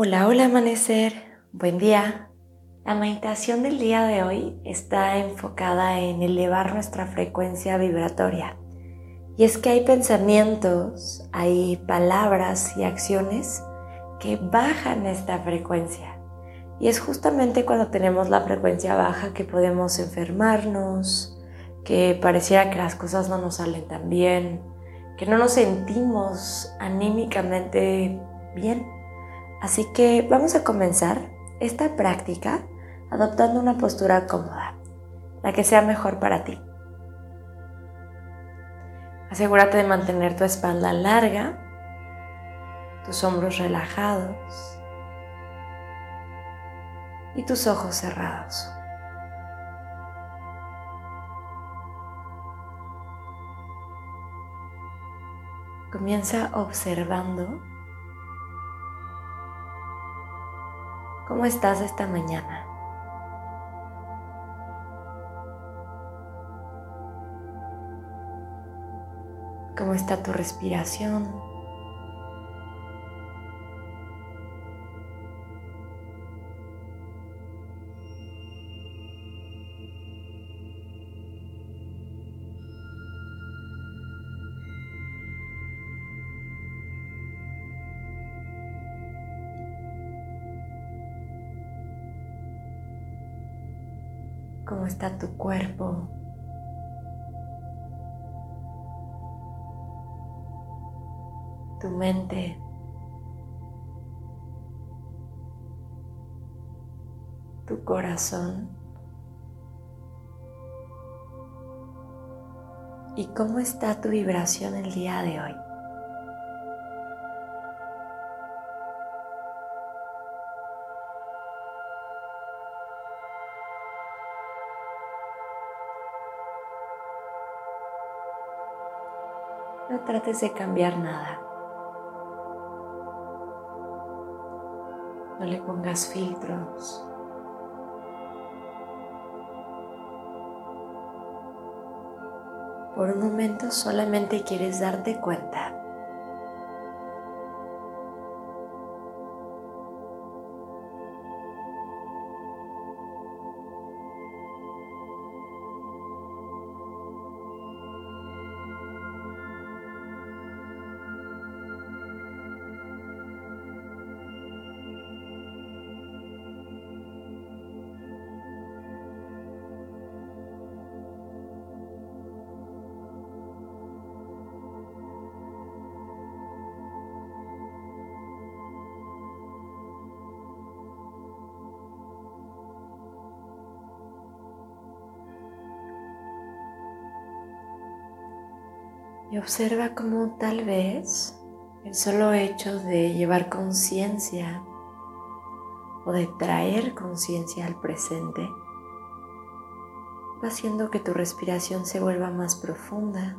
Hola, hola amanecer, buen día. La meditación del día de hoy está enfocada en elevar nuestra frecuencia vibratoria. Y es que hay pensamientos, hay palabras y acciones que bajan esta frecuencia. Y es justamente cuando tenemos la frecuencia baja que podemos enfermarnos, que pareciera que las cosas no nos salen tan bien, que no nos sentimos anímicamente bien. Así que vamos a comenzar esta práctica adoptando una postura cómoda, la que sea mejor para ti. Asegúrate de mantener tu espalda larga, tus hombros relajados y tus ojos cerrados. Comienza observando ¿Cómo estás esta mañana? ¿Cómo está tu respiración? Cómo está tu cuerpo. Tu mente. Tu corazón. ¿Y cómo está tu vibración el día de hoy? Trates de cambiar nada. No le pongas filtros. Por un momento solamente quieres darte cuenta Y observa cómo tal vez el solo hecho de llevar conciencia o de traer conciencia al presente va haciendo que tu respiración se vuelva más profunda.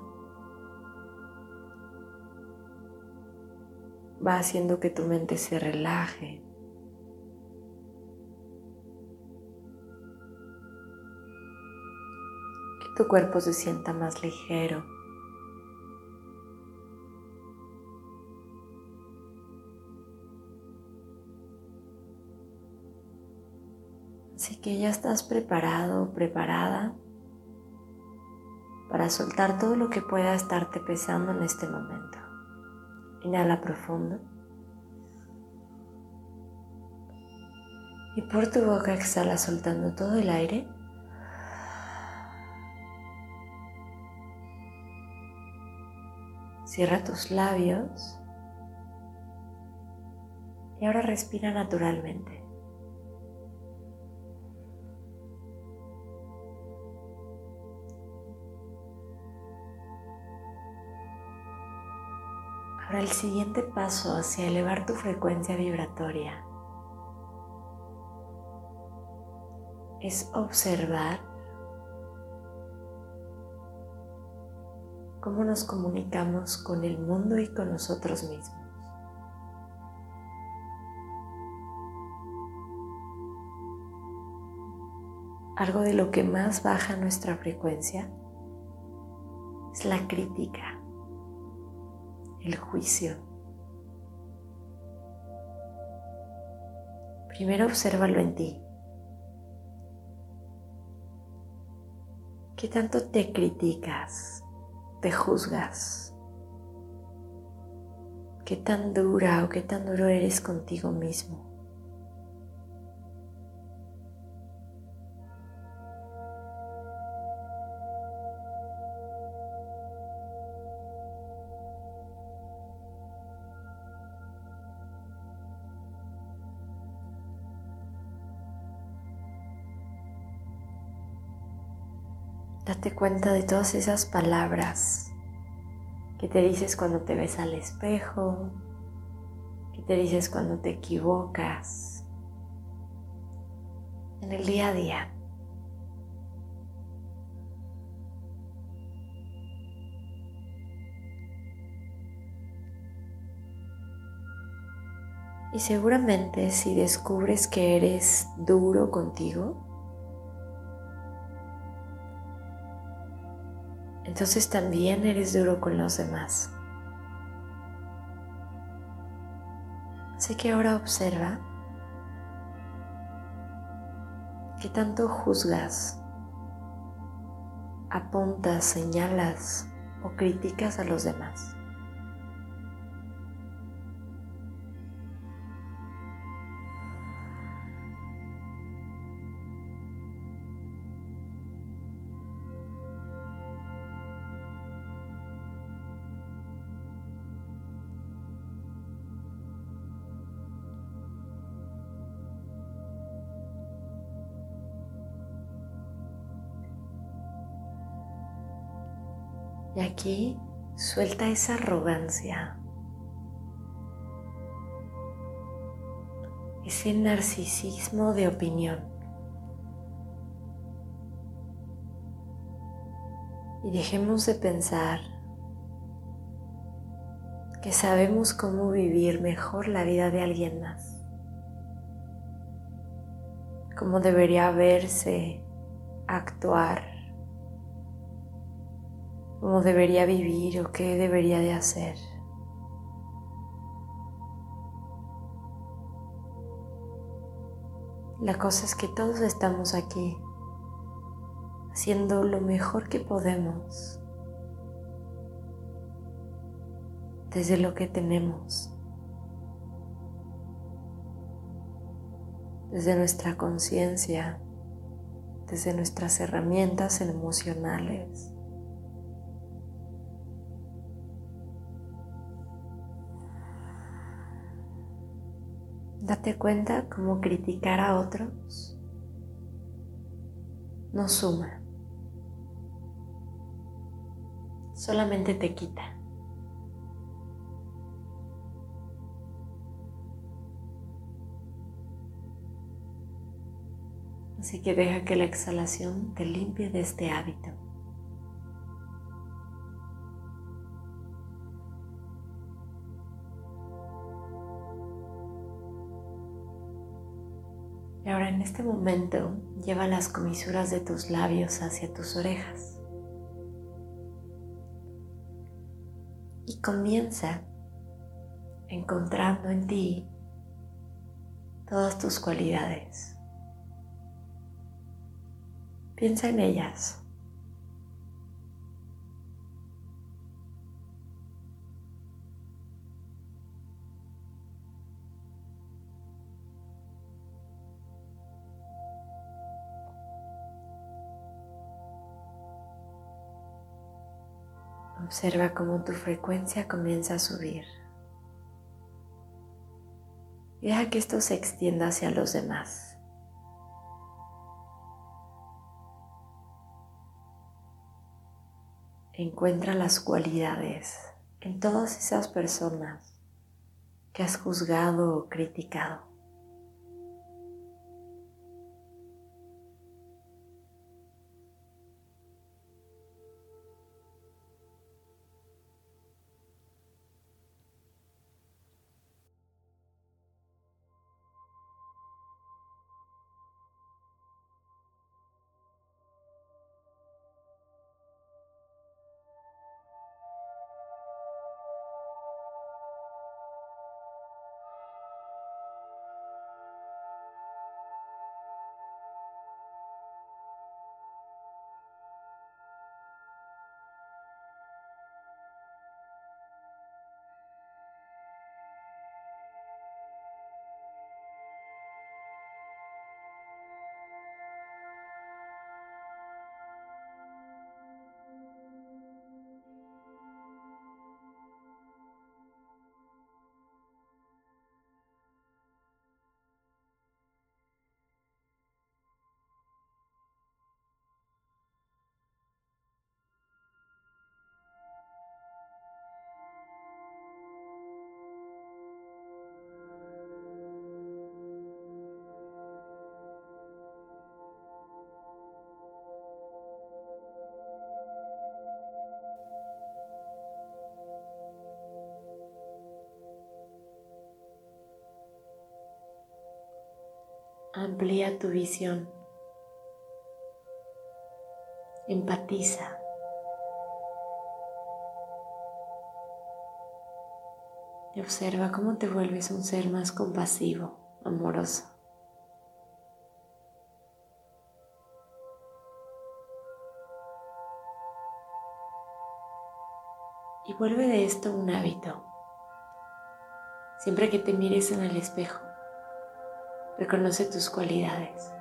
Va haciendo que tu mente se relaje. Que tu cuerpo se sienta más ligero. Que ya estás preparado, preparada para soltar todo lo que pueda estarte pesando en este momento. Inhala profundo. Y por tu boca exhala soltando todo el aire. Cierra tus labios. Y ahora respira naturalmente. Ahora el siguiente paso hacia elevar tu frecuencia vibratoria es observar cómo nos comunicamos con el mundo y con nosotros mismos. Algo de lo que más baja nuestra frecuencia es la crítica el juicio. Primero obsérvalo en ti. ¿Qué tanto te criticas? ¿Te juzgas? ¿Qué tan dura o qué tan duro eres contigo mismo? Date cuenta de todas esas palabras que te dices cuando te ves al espejo, que te dices cuando te equivocas, en el día a día. Y seguramente si descubres que eres duro contigo, entonces también eres duro con los demás. Así que ahora observa qué tanto juzgas, apuntas, señalas o criticas a los demás. Y aquí suelta esa arrogancia, ese narcisismo de opinión. Y dejemos de pensar que sabemos cómo vivir mejor la vida de alguien más, cómo debería verse, actuar cómo debería vivir o qué debería de hacer. La cosa es que todos estamos aquí haciendo lo mejor que podemos desde lo que tenemos, desde nuestra conciencia, desde nuestras herramientas emocionales. Date cuenta cómo criticar a otros no suma, solamente te quita. Así que deja que la exhalación te limpie de este hábito. Este momento lleva las comisuras de tus labios hacia tus orejas. Y comienza encontrando en ti todas tus cualidades. Piensa en ellas. Observa cómo tu frecuencia comienza a subir. Deja que esto se extienda hacia los demás. Encuentra las cualidades en todas esas personas que has juzgado o criticado. Amplía tu visión. Empatiza. Y observa cómo te vuelves un ser más compasivo, amoroso. Y vuelve de esto un hábito. Siempre que te mires en el espejo, reconoce tus cualidades.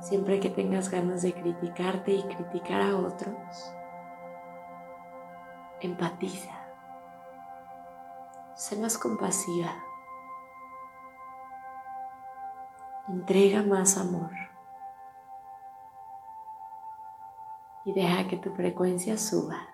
Siempre que tengas ganas de criticarte y criticar a otros, empatiza. Sé más compasiva. Entrega más amor. Y deja que tu frecuencia suba.